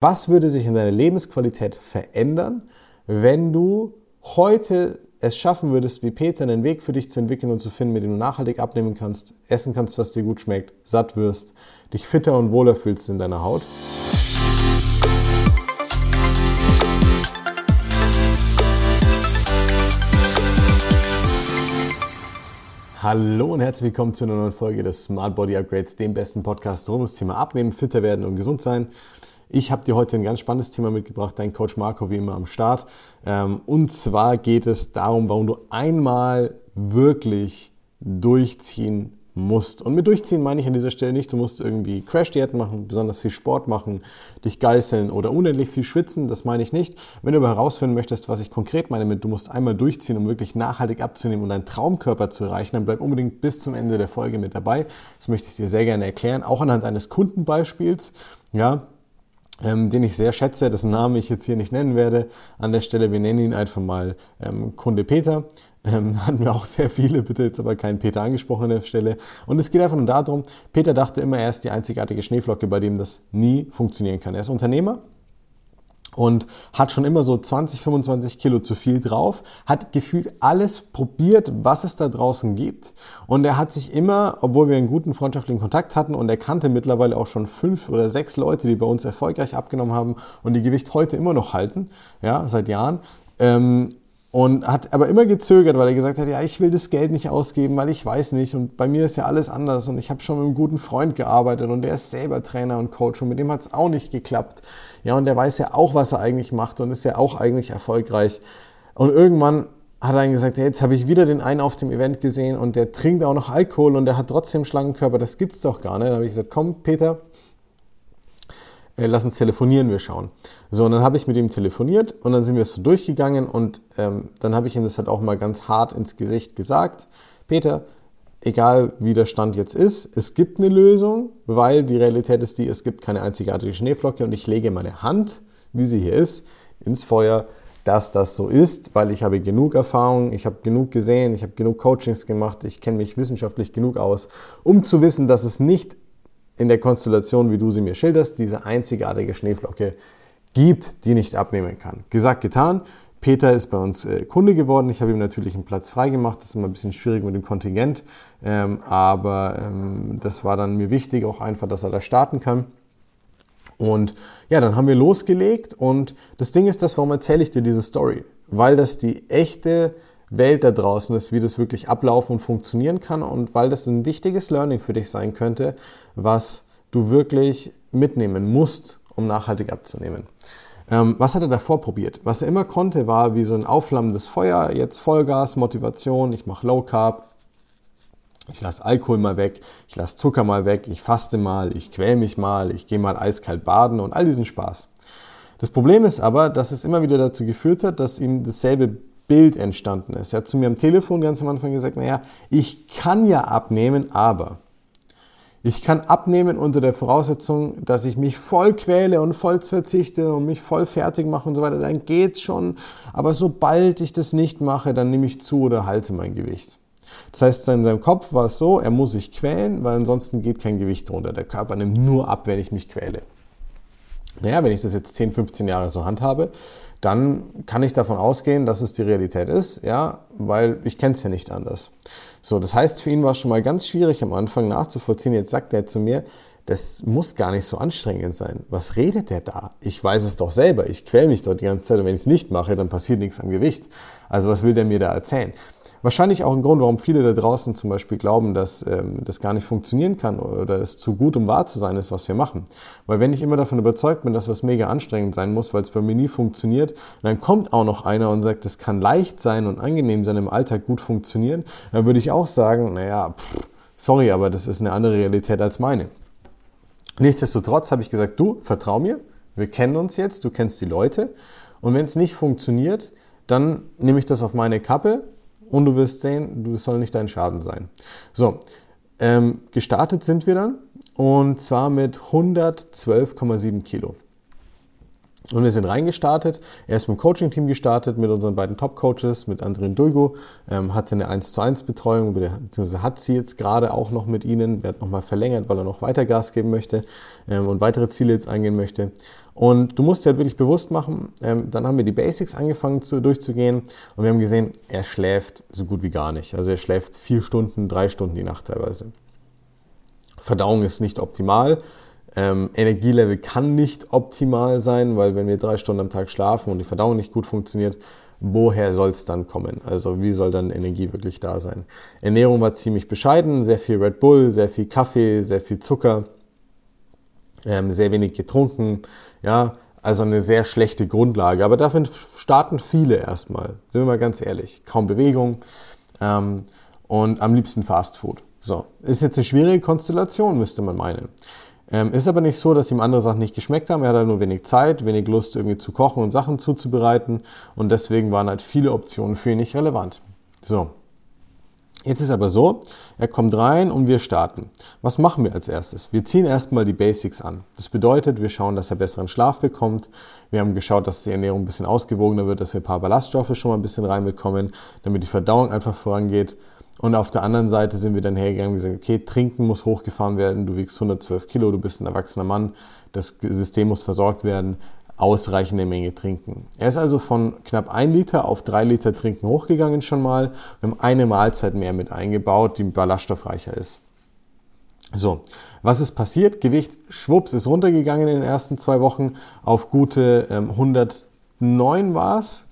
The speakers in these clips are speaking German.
Was würde sich in deiner Lebensqualität verändern, wenn du heute es schaffen würdest, wie Peter, einen Weg für dich zu entwickeln und zu finden, mit dem du nachhaltig abnehmen kannst, essen kannst, was dir gut schmeckt, satt wirst, dich fitter und wohler fühlst in deiner Haut? Hallo und herzlich willkommen zu einer neuen Folge des Smart Body Upgrades, dem besten Podcast rund ums Thema Abnehmen, fitter werden und gesund sein. Ich habe dir heute ein ganz spannendes Thema mitgebracht, dein Coach Marco wie immer am Start. Ähm, und zwar geht es darum, warum du einmal wirklich durchziehen musst. Und mit durchziehen meine ich an dieser Stelle nicht, du musst irgendwie Crash-Diäten machen, besonders viel Sport machen, dich geißeln oder unendlich viel schwitzen, das meine ich nicht. Wenn du aber herausfinden möchtest, was ich konkret meine mit, du musst einmal durchziehen, um wirklich nachhaltig abzunehmen und deinen Traumkörper zu erreichen, dann bleib unbedingt bis zum Ende der Folge mit dabei. Das möchte ich dir sehr gerne erklären, auch anhand eines Kundenbeispiels. Ja, ähm, den ich sehr schätze, dessen Namen ich jetzt hier nicht nennen werde. An der Stelle, wir nennen ihn einfach mal ähm, Kunde Peter. Ähm, hatten wir auch sehr viele, bitte jetzt aber keinen Peter angesprochen an der Stelle. Und es geht einfach nur darum, Peter dachte immer, er ist die einzigartige Schneeflocke, bei dem das nie funktionieren kann. Er ist Unternehmer, und hat schon immer so 20, 25 Kilo zu viel drauf, hat gefühlt alles probiert, was es da draußen gibt. Und er hat sich immer, obwohl wir einen guten freundschaftlichen Kontakt hatten und er kannte mittlerweile auch schon fünf oder sechs Leute, die bei uns erfolgreich abgenommen haben und die Gewicht heute immer noch halten, ja, seit Jahren, ähm, und hat aber immer gezögert, weil er gesagt hat, ja, ich will das Geld nicht ausgeben, weil ich weiß nicht und bei mir ist ja alles anders und ich habe schon mit einem guten Freund gearbeitet und der ist selber Trainer und Coach und mit dem hat es auch nicht geklappt. Ja, und der weiß ja auch, was er eigentlich macht und ist ja auch eigentlich erfolgreich. Und irgendwann hat er dann gesagt, hey, jetzt habe ich wieder den einen auf dem Event gesehen und der trinkt auch noch Alkohol und der hat trotzdem Schlangenkörper, das gibt's doch gar nicht. Da habe ich gesagt, komm Peter, äh, lass uns telefonieren, wir schauen. So, und dann habe ich mit ihm telefoniert und dann sind wir so durchgegangen und ähm, dann habe ich ihm das halt auch mal ganz hart ins Gesicht gesagt. Peter, egal wie der Stand jetzt ist, es gibt eine Lösung, weil die Realität ist die, es gibt keine einzigartige Schneeflocke und ich lege meine Hand, wie sie hier ist, ins Feuer, dass das so ist, weil ich habe genug Erfahrung, ich habe genug gesehen, ich habe genug Coachings gemacht, ich kenne mich wissenschaftlich genug aus, um zu wissen, dass es nicht in der Konstellation, wie du sie mir schilderst, diese einzigartige Schneeflocke gibt, die nicht abnehmen kann. Gesagt, getan. Peter ist bei uns äh, Kunde geworden. Ich habe ihm natürlich einen Platz freigemacht. Das ist immer ein bisschen schwierig mit dem Kontingent. Ähm, aber ähm, das war dann mir wichtig, auch einfach, dass er da starten kann. Und ja, dann haben wir losgelegt. Und das Ding ist das, warum erzähle ich dir diese Story? Weil das die echte Welt da draußen ist, wie das wirklich ablaufen und funktionieren kann und weil das ein wichtiges Learning für dich sein könnte, was du wirklich mitnehmen musst, um nachhaltig abzunehmen. Ähm, was hat er davor probiert? Was er immer konnte, war wie so ein aufflammendes Feuer, jetzt Vollgas, Motivation, ich mache Low Carb, ich lasse Alkohol mal weg, ich lasse Zucker mal weg, ich faste mal, ich quäl mich mal, ich gehe mal eiskalt baden und all diesen Spaß. Das Problem ist aber, dass es immer wieder dazu geführt hat, dass ihm dasselbe Bild entstanden ist. Er hat zu mir am Telefon ganz am Anfang gesagt, naja, ich kann ja abnehmen, aber ich kann abnehmen unter der Voraussetzung, dass ich mich voll quäle und voll verzichte und mich voll fertig mache und so weiter. Dann geht's schon. Aber sobald ich das nicht mache, dann nehme ich zu oder halte mein Gewicht. Das heißt, in seinem Kopf war es so, er muss sich quälen, weil ansonsten geht kein Gewicht runter. Der Körper nimmt nur ab, wenn ich mich quäle. Naja, wenn ich das jetzt 10, 15 Jahre so handhabe, dann kann ich davon ausgehen, dass es die Realität ist, ja, weil ich kenne es ja nicht anders. So, das heißt, für ihn war es schon mal ganz schwierig am Anfang nachzuvollziehen. Jetzt sagt er zu mir, das muss gar nicht so anstrengend sein. Was redet der da? Ich weiß es doch selber. Ich quäle mich dort die ganze Zeit und wenn ich es nicht mache, dann passiert nichts am Gewicht. Also was will der mir da erzählen? Wahrscheinlich auch ein Grund, warum viele da draußen zum Beispiel glauben, dass ähm, das gar nicht funktionieren kann oder es zu gut, um wahr zu sein ist, was wir machen. Weil wenn ich immer davon überzeugt bin, dass was mega anstrengend sein muss, weil es bei mir nie funktioniert, dann kommt auch noch einer und sagt, es kann leicht sein und angenehm sein, im Alltag gut funktionieren, dann würde ich auch sagen, naja, pff, sorry, aber das ist eine andere Realität als meine. Nichtsdestotrotz habe ich gesagt, du, vertrau mir, wir kennen uns jetzt, du kennst die Leute und wenn es nicht funktioniert, dann nehme ich das auf meine Kappe und du wirst sehen, das soll nicht dein Schaden sein. So, ähm, gestartet sind wir dann und zwar mit 112,7 Kilo. Und wir sind reingestartet. Er ist mit dem Coaching-Team gestartet, mit unseren beiden Top-Coaches, mit Andrin Dulgo, ähm, hatte eine 1 zu 1 Betreuung, beziehungsweise hat sie jetzt gerade auch noch mit ihnen, wird nochmal verlängert, weil er noch weiter Gas geben möchte ähm, und weitere Ziele jetzt eingehen möchte. Und du musst dir halt wirklich bewusst machen, ähm, dann haben wir die Basics angefangen zu, durchzugehen und wir haben gesehen, er schläft so gut wie gar nicht. Also er schläft vier Stunden, drei Stunden die Nacht teilweise. Verdauung ist nicht optimal. Ähm, Energielevel kann nicht optimal sein, weil wenn wir drei Stunden am Tag schlafen und die Verdauung nicht gut funktioniert, woher soll es dann kommen? Also wie soll dann Energie wirklich da sein? Ernährung war ziemlich bescheiden, sehr viel Red Bull, sehr viel Kaffee, sehr viel Zucker, ähm, sehr wenig getrunken, ja, also eine sehr schlechte Grundlage. Aber dafür starten viele erstmal, sind wir mal ganz ehrlich. Kaum Bewegung ähm, und am liebsten Fast Food. So, ist jetzt eine schwierige Konstellation, müsste man meinen. Ähm, ist aber nicht so, dass ihm andere Sachen nicht geschmeckt haben. Er hat halt nur wenig Zeit, wenig Lust irgendwie zu kochen und Sachen zuzubereiten. Und deswegen waren halt viele Optionen für ihn nicht relevant. So. Jetzt ist aber so, er kommt rein und wir starten. Was machen wir als erstes? Wir ziehen erstmal die Basics an. Das bedeutet, wir schauen, dass er besseren Schlaf bekommt. Wir haben geschaut, dass die Ernährung ein bisschen ausgewogener wird, dass wir ein paar Ballaststoffe schon mal ein bisschen reinbekommen, damit die Verdauung einfach vorangeht. Und auf der anderen Seite sind wir dann hergegangen und gesagt, okay, Trinken muss hochgefahren werden, du wiegst 112 Kilo, du bist ein erwachsener Mann, das System muss versorgt werden, ausreichende Menge trinken. Er ist also von knapp 1 Liter auf 3 Liter Trinken hochgegangen schon mal. Wir haben eine Mahlzeit mehr mit eingebaut, die ballaststoffreicher ist. So, was ist passiert? Gewicht schwupps ist runtergegangen in den ersten zwei Wochen auf gute ähm, 109 war es.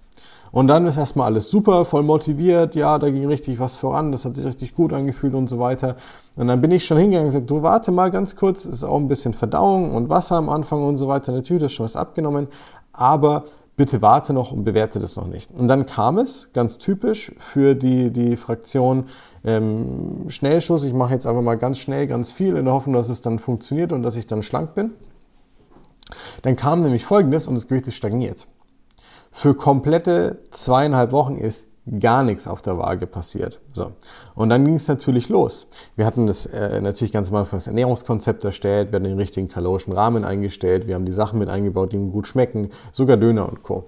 Und dann ist erstmal alles super, voll motiviert, ja, da ging richtig was voran, das hat sich richtig gut angefühlt und so weiter. Und dann bin ich schon hingegangen und gesagt, du warte mal ganz kurz, ist auch ein bisschen Verdauung und Wasser am Anfang und so weiter. Natürlich ist schon was abgenommen, aber bitte warte noch und bewerte das noch nicht. Und dann kam es, ganz typisch für die, die Fraktion ähm, Schnellschuss, ich mache jetzt einfach mal ganz schnell ganz viel in der Hoffnung, dass es dann funktioniert und dass ich dann schlank bin. Dann kam nämlich folgendes und das Gewicht ist stagniert. Für komplette zweieinhalb Wochen ist gar nichts auf der Waage passiert. So. Und dann ging es natürlich los. Wir hatten das äh, natürlich ganz am Anfang das Ernährungskonzept erstellt, wir hatten den richtigen kalorischen Rahmen eingestellt, wir haben die Sachen mit eingebaut, die ihm gut schmecken, sogar Döner und Co.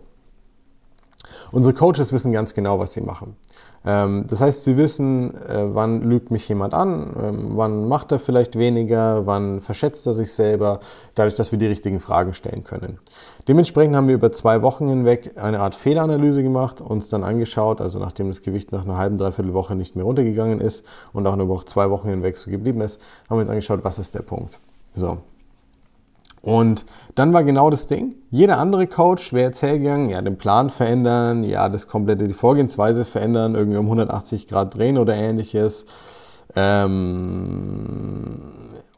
Unsere Coaches wissen ganz genau, was sie machen. Ähm, das heißt, sie wissen, äh, wann lügt mich jemand an, ähm, wann macht er vielleicht weniger, wann verschätzt er sich selber, dadurch, dass wir die richtigen Fragen stellen können. Dementsprechend haben wir über zwei Wochen hinweg eine Art Fehleranalyse gemacht, uns dann angeschaut, also nachdem das Gewicht nach einer halben, dreiviertel Woche nicht mehr runtergegangen ist und auch nur zwei Wochen hinweg so geblieben ist, haben wir uns angeschaut, was ist der Punkt. So, und dann war genau das Ding. Jeder andere Coach wäre jetzt hergegangen, ja, den Plan verändern, ja, das komplette, die Vorgehensweise verändern, irgendwie um 180 Grad drehen oder ähnliches. Ähm,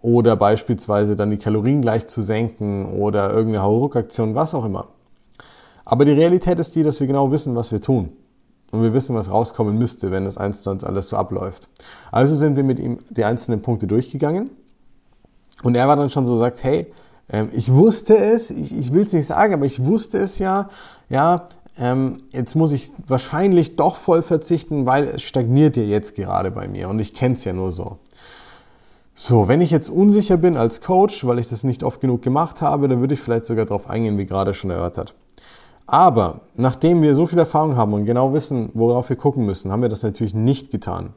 oder beispielsweise dann die Kalorien gleich zu senken oder irgendeine Hauruck-Aktion, was auch immer. Aber die Realität ist die, dass wir genau wissen, was wir tun. Und wir wissen, was rauskommen müsste, wenn das eins zu eins alles so abläuft. Also sind wir mit ihm die einzelnen Punkte durchgegangen. Und er war dann schon so sagt, hey, ähm, ich wusste es, ich, ich will es nicht sagen, aber ich wusste es ja, ja, ähm, jetzt muss ich wahrscheinlich doch voll verzichten, weil es stagniert ja jetzt gerade bei mir und ich kenne es ja nur so. So, wenn ich jetzt unsicher bin als Coach, weil ich das nicht oft genug gemacht habe, dann würde ich vielleicht sogar darauf eingehen, wie gerade schon erörtert. Aber nachdem wir so viel Erfahrung haben und genau wissen, worauf wir gucken müssen, haben wir das natürlich nicht getan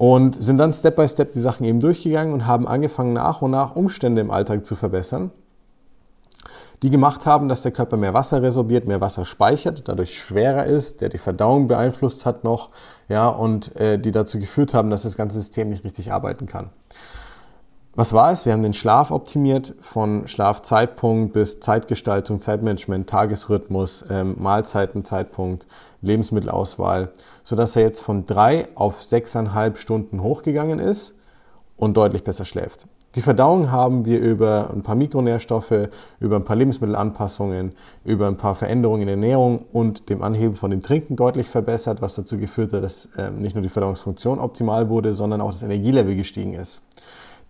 und sind dann Step by Step die Sachen eben durchgegangen und haben angefangen nach und nach Umstände im Alltag zu verbessern, die gemacht haben, dass der Körper mehr Wasser resorbiert, mehr Wasser speichert, dadurch schwerer ist, der die Verdauung beeinflusst hat noch, ja, und äh, die dazu geführt haben, dass das ganze System nicht richtig arbeiten kann. Was war es? Wir haben den Schlaf optimiert, von Schlafzeitpunkt bis Zeitgestaltung, Zeitmanagement, Tagesrhythmus, ähm, Mahlzeitenzeitpunkt, Lebensmittelauswahl, sodass er jetzt von drei auf sechseinhalb Stunden hochgegangen ist und deutlich besser schläft. Die Verdauung haben wir über ein paar Mikronährstoffe, über ein paar Lebensmittelanpassungen, über ein paar Veränderungen in der Ernährung und dem Anheben von dem Trinken deutlich verbessert, was dazu geführt hat, dass äh, nicht nur die Verdauungsfunktion optimal wurde, sondern auch das Energielevel gestiegen ist.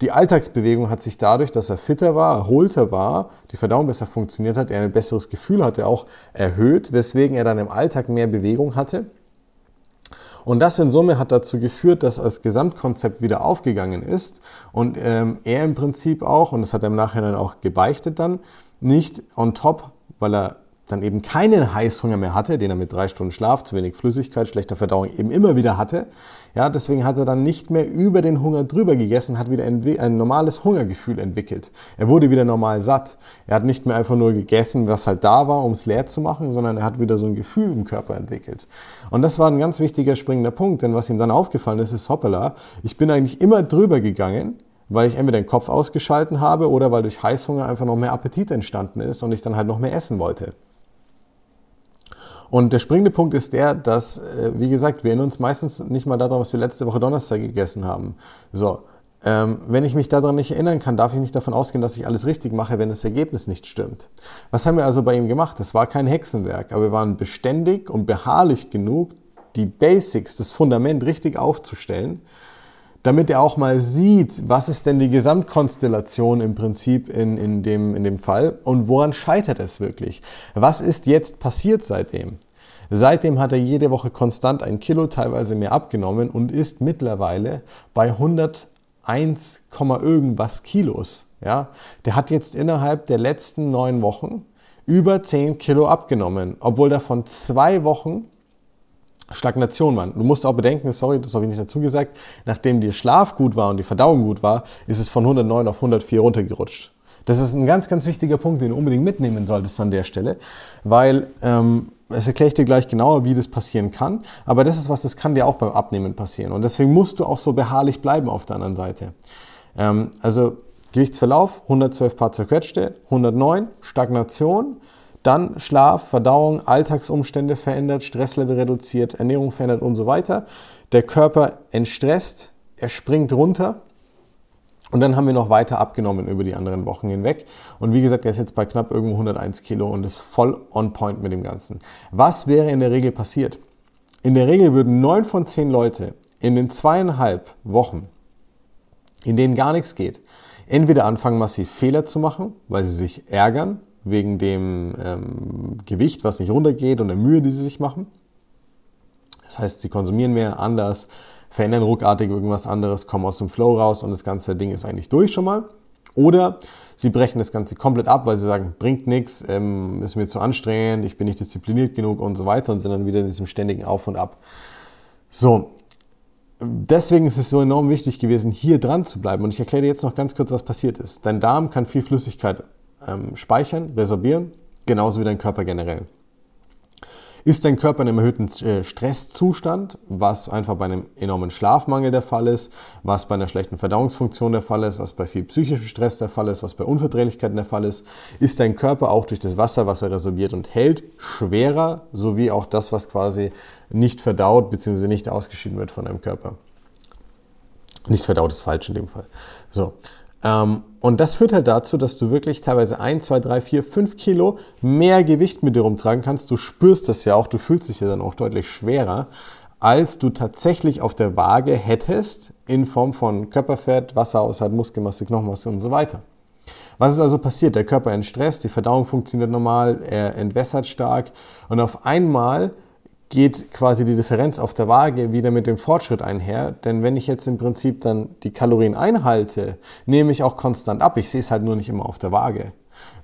Die Alltagsbewegung hat sich dadurch, dass er fitter war, erholter war, die Verdauung besser funktioniert hat, er ein besseres Gefühl hatte, auch erhöht, weswegen er dann im Alltag mehr Bewegung hatte. Und das in Summe hat dazu geführt, dass das Gesamtkonzept wieder aufgegangen ist und ähm, er im Prinzip auch, und das hat er im Nachhinein auch gebeichtet dann, nicht on top weil er dann eben keinen Heißhunger mehr hatte, den er mit drei Stunden Schlaf, zu wenig Flüssigkeit, schlechter Verdauung eben immer wieder hatte. Ja, deswegen hat er dann nicht mehr über den Hunger drüber gegessen, hat wieder ein, normales Hungergefühl entwickelt. Er wurde wieder normal satt. Er hat nicht mehr einfach nur gegessen, was halt da war, um es leer zu machen, sondern er hat wieder so ein Gefühl im Körper entwickelt. Und das war ein ganz wichtiger springender Punkt, denn was ihm dann aufgefallen ist, ist hoppala, ich bin eigentlich immer drüber gegangen, weil ich entweder den Kopf ausgeschalten habe oder weil durch Heißhunger einfach noch mehr Appetit entstanden ist und ich dann halt noch mehr essen wollte. Und der springende Punkt ist der, dass, äh, wie gesagt, wir erinnern uns meistens nicht mal daran, was wir letzte Woche Donnerstag gegessen haben. So, ähm, wenn ich mich daran nicht erinnern kann, darf ich nicht davon ausgehen, dass ich alles richtig mache, wenn das Ergebnis nicht stimmt. Was haben wir also bei ihm gemacht? Es war kein Hexenwerk, aber wir waren beständig und beharrlich genug, die Basics, das Fundament richtig aufzustellen, damit er auch mal sieht, was ist denn die Gesamtkonstellation im Prinzip in, in, dem, in dem Fall und woran scheitert es wirklich. Was ist jetzt passiert seitdem? Seitdem hat er jede Woche konstant ein Kilo, teilweise mehr abgenommen und ist mittlerweile bei 101, irgendwas Kilos. Ja? Der hat jetzt innerhalb der letzten neun Wochen über 10 Kilo abgenommen, obwohl davon zwei Wochen Stagnation waren. Du musst auch bedenken, sorry, das habe ich nicht dazu gesagt, nachdem der Schlaf gut war und die Verdauung gut war, ist es von 109 auf 104 runtergerutscht. Das ist ein ganz, ganz wichtiger Punkt, den du unbedingt mitnehmen solltest an der Stelle, weil ähm, das erkläre ich dir gleich genauer, wie das passieren kann. Aber das ist was, das kann dir auch beim Abnehmen passieren. Und deswegen musst du auch so beharrlich bleiben auf der anderen Seite. Ähm, also Gewichtsverlauf, 112 Paar zerquetschte, 109, Stagnation, dann Schlaf, Verdauung, Alltagsumstände verändert, Stresslevel reduziert, Ernährung verändert und so weiter. Der Körper entstresst, er springt runter. Und dann haben wir noch weiter abgenommen über die anderen Wochen hinweg. Und wie gesagt, er ist jetzt bei knapp irgendwo 101 Kilo und ist voll on point mit dem Ganzen. Was wäre in der Regel passiert? In der Regel würden neun von zehn Leute in den zweieinhalb Wochen, in denen gar nichts geht, entweder anfangen, massiv Fehler zu machen, weil sie sich ärgern, wegen dem ähm, Gewicht, was nicht runtergeht und der Mühe, die sie sich machen. Das heißt, sie konsumieren mehr, anders, verändern ruckartig irgendwas anderes, kommen aus dem Flow raus und das ganze Ding ist eigentlich durch schon mal. Oder sie brechen das Ganze komplett ab, weil sie sagen, bringt nichts, ähm, ist mir zu anstrengend, ich bin nicht diszipliniert genug und so weiter und sind dann wieder in diesem ständigen Auf und Ab. So, deswegen ist es so enorm wichtig gewesen, hier dran zu bleiben. Und ich erkläre dir jetzt noch ganz kurz, was passiert ist. Dein Darm kann viel Flüssigkeit ähm, speichern, resorbieren, genauso wie dein Körper generell. Ist dein Körper in einem erhöhten äh, Stresszustand, was einfach bei einem enormen Schlafmangel der Fall ist, was bei einer schlechten Verdauungsfunktion der Fall ist, was bei viel psychischem Stress der Fall ist, was bei Unverträglichkeiten der Fall ist, ist dein Körper auch durch das Wasser, was er resorbiert und hält, schwerer, sowie auch das, was quasi nicht verdaut bzw. nicht ausgeschieden wird von deinem Körper. Nicht verdaut ist falsch in dem Fall. So, ähm, und das führt halt dazu, dass du wirklich teilweise 1, 2, 3, 4, 5 Kilo mehr Gewicht mit dir rumtragen kannst. Du spürst das ja auch, du fühlst dich ja dann auch deutlich schwerer, als du tatsächlich auf der Waage hättest in Form von Körperfett, Wasserhaushalt, Muskelmasse, Knochenmasse und so weiter. Was ist also passiert? Der Körper entstresst, die Verdauung funktioniert normal, er entwässert stark und auf einmal geht quasi die Differenz auf der Waage wieder mit dem Fortschritt einher. Denn wenn ich jetzt im Prinzip dann die Kalorien einhalte, nehme ich auch konstant ab. Ich sehe es halt nur nicht immer auf der Waage.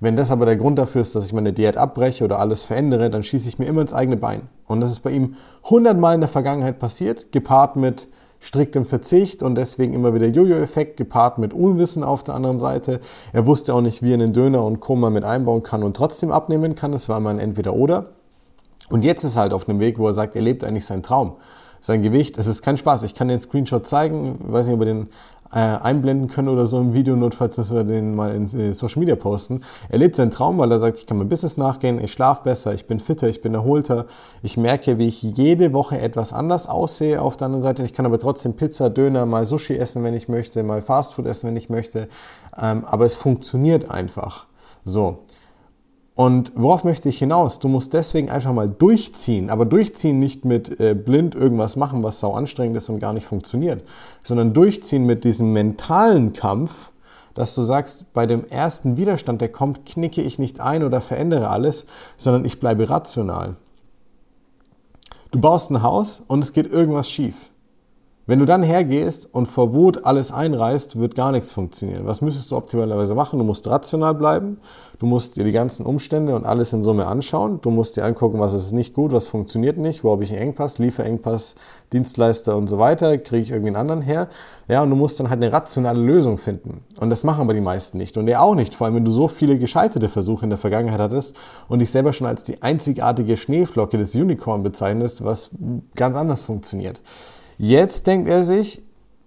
Wenn das aber der Grund dafür ist, dass ich meine Diät abbreche oder alles verändere, dann schieße ich mir immer ins eigene Bein. Und das ist bei ihm hundertmal in der Vergangenheit passiert, gepaart mit striktem Verzicht und deswegen immer wieder Jojo-Effekt, gepaart mit Unwissen auf der anderen Seite. Er wusste auch nicht, wie er einen Döner und Koma mit einbauen kann und trotzdem abnehmen kann. Es war immer ein Entweder-Oder. Und jetzt ist er halt auf einem Weg, wo er sagt, er lebt eigentlich seinen Traum. Sein Gewicht, es ist kein Spaß. Ich kann den Screenshot zeigen, ich weiß nicht, ob wir den äh, einblenden können oder so im Video, notfalls müssen wir den mal in äh, Social Media posten. Er lebt seinen Traum, weil er sagt, ich kann mein Business nachgehen, ich schlafe besser, ich bin fitter, ich bin erholter. Ich merke, wie ich jede Woche etwas anders aussehe auf der anderen Seite. Ich kann aber trotzdem Pizza, Döner, mal Sushi essen, wenn ich möchte, mal Fastfood essen, wenn ich möchte. Ähm, aber es funktioniert einfach. So. Und worauf möchte ich hinaus? Du musst deswegen einfach mal durchziehen, aber durchziehen nicht mit äh, blind irgendwas machen, was sau anstrengend ist und gar nicht funktioniert, sondern durchziehen mit diesem mentalen Kampf, dass du sagst, bei dem ersten Widerstand, der kommt, knicke ich nicht ein oder verändere alles, sondern ich bleibe rational. Du baust ein Haus und es geht irgendwas schief. Wenn du dann hergehst und vor Wut alles einreißt, wird gar nichts funktionieren. Was müsstest du optimalerweise machen? Du musst rational bleiben. Du musst dir die ganzen Umstände und alles in Summe anschauen. Du musst dir angucken, was ist nicht gut, was funktioniert nicht, wo habe ich einen Engpass, Lieferengpass, Dienstleister und so weiter, kriege ich irgendwie einen anderen her. Ja, und du musst dann halt eine rationale Lösung finden. Und das machen aber die meisten nicht. Und er auch nicht, vor allem wenn du so viele gescheiterte Versuche in der Vergangenheit hattest und dich selber schon als die einzigartige Schneeflocke des Unicorn bezeichnest, was ganz anders funktioniert. Jetzt denkt er sich,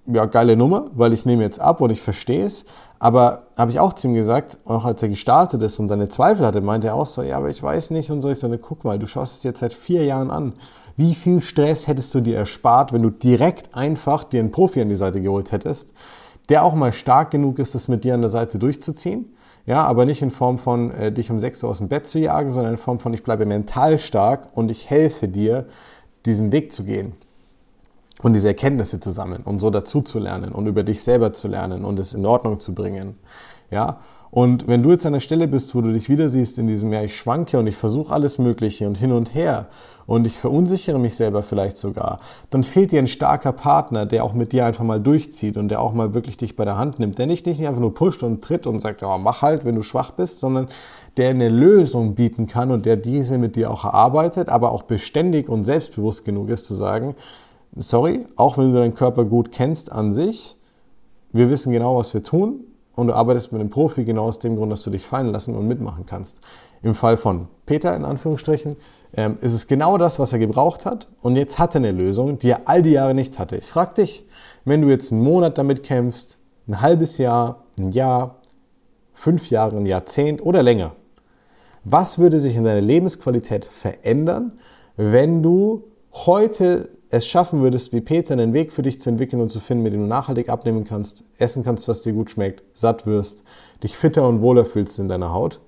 ja, geile Nummer, weil ich nehme jetzt ab und ich verstehe es. Aber habe ich auch zu ihm gesagt, auch als er gestartet ist und seine Zweifel hatte, meinte er auch so, ja, aber ich weiß nicht und so. Ich so, ne, guck mal, du schaust es jetzt seit vier Jahren an. Wie viel Stress hättest du dir erspart, wenn du direkt einfach dir einen Profi an die Seite geholt hättest, der auch mal stark genug ist, das mit dir an der Seite durchzuziehen? Ja, aber nicht in Form von äh, dich um 6 Uhr aus dem Bett zu jagen, sondern in Form von ich bleibe mental stark und ich helfe dir, diesen Weg zu gehen und diese Erkenntnisse zu sammeln und so dazu zu lernen und über dich selber zu lernen und es in Ordnung zu bringen. Ja, und wenn du jetzt an der Stelle bist, wo du dich wieder siehst in diesem, ja, ich schwanke und ich versuche alles Mögliche und hin und her und ich verunsichere mich selber vielleicht sogar, dann fehlt dir ein starker Partner, der auch mit dir einfach mal durchzieht und der auch mal wirklich dich bei der Hand nimmt, der nicht, nicht einfach nur pusht und tritt und sagt, ja, mach halt, wenn du schwach bist, sondern der eine Lösung bieten kann und der diese mit dir auch erarbeitet, aber auch beständig und selbstbewusst genug ist zu sagen, sorry, auch wenn du deinen Körper gut kennst an sich, wir wissen genau, was wir tun und du arbeitest mit einem Profi genau aus dem Grund, dass du dich fallen lassen und mitmachen kannst. Im Fall von Peter in Anführungsstrichen ähm, ist es genau das, was er gebraucht hat und jetzt hat er eine Lösung, die er all die Jahre nicht hatte. Ich frage dich, wenn du jetzt einen Monat damit kämpfst, ein halbes Jahr, ein Jahr, fünf Jahre, ein Jahrzehnt oder länger, was würde sich in deiner Lebensqualität verändern, wenn du heute es schaffen würdest, wie Peter, einen Weg für dich zu entwickeln und zu finden, mit dem du nachhaltig abnehmen kannst, essen kannst, was dir gut schmeckt, satt wirst, dich fitter und wohler fühlst in deiner Haut.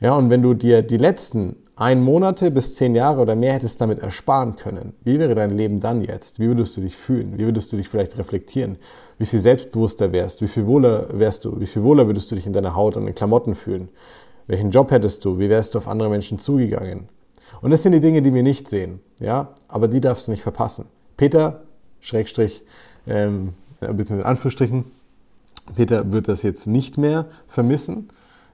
Ja, und wenn du dir die letzten ein Monate bis zehn Jahre oder mehr hättest damit ersparen können, wie wäre dein Leben dann jetzt? Wie würdest du dich fühlen? Wie würdest du dich vielleicht reflektieren? Wie viel selbstbewusster wärst? Wie viel wohler wärst du? Wie viel wohler würdest du dich in deiner Haut und in Klamotten fühlen? Welchen Job hättest du? Wie wärst du auf andere Menschen zugegangen? Und das sind die Dinge, die wir nicht sehen, ja, aber die darfst du nicht verpassen. Peter, Schrägstrich, ähm, beziehungsweise in Anführungsstrichen, Peter wird das jetzt nicht mehr vermissen,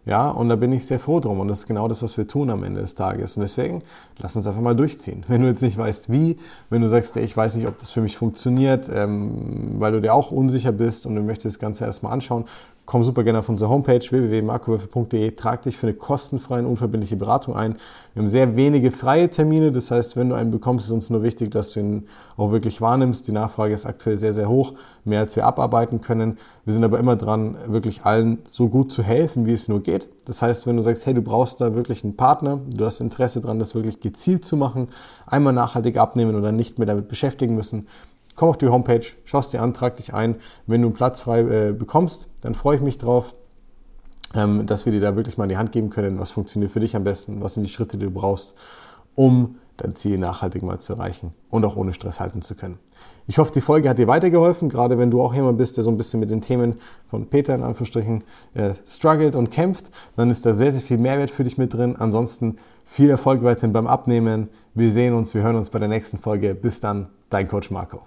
ja, und da bin ich sehr froh drum. Und das ist genau das, was wir tun am Ende des Tages. Und deswegen, lass uns einfach mal durchziehen. Wenn du jetzt nicht weißt, wie, wenn du sagst, ich weiß nicht, ob das für mich funktioniert, ähm, weil du dir auch unsicher bist und du möchtest das Ganze erstmal anschauen, komm super gerne auf unsere Homepage www.markowürfel.de, trag dich für eine kostenfreie und unverbindliche Beratung ein. Wir haben sehr wenige freie Termine, das heißt, wenn du einen bekommst, ist uns nur wichtig, dass du ihn auch wirklich wahrnimmst. Die Nachfrage ist aktuell sehr, sehr hoch, mehr als wir abarbeiten können. Wir sind aber immer dran, wirklich allen so gut zu helfen, wie es nur geht. Das heißt, wenn du sagst, hey, du brauchst da wirklich einen Partner, du hast Interesse daran, das wirklich gezielt zu machen, einmal nachhaltig abnehmen oder nicht mehr damit beschäftigen müssen, komm auf die Homepage, schaust dir an, trag dich ein. Wenn du einen Platz frei äh, bekommst, dann freue ich mich drauf, ähm, dass wir dir da wirklich mal in die Hand geben können, was funktioniert für dich am besten, was sind die Schritte, die du brauchst, um dein Ziel nachhaltig mal zu erreichen und auch ohne Stress halten zu können. Ich hoffe, die Folge hat dir weitergeholfen, gerade wenn du auch jemand bist, der so ein bisschen mit den Themen von Peter in Anführungsstrichen äh, struggelt und kämpft, dann ist da sehr, sehr viel Mehrwert für dich mit drin. Ansonsten viel Erfolg weiterhin beim Abnehmen. Wir sehen uns, wir hören uns bei der nächsten Folge. Bis dann, dein Coach Marco.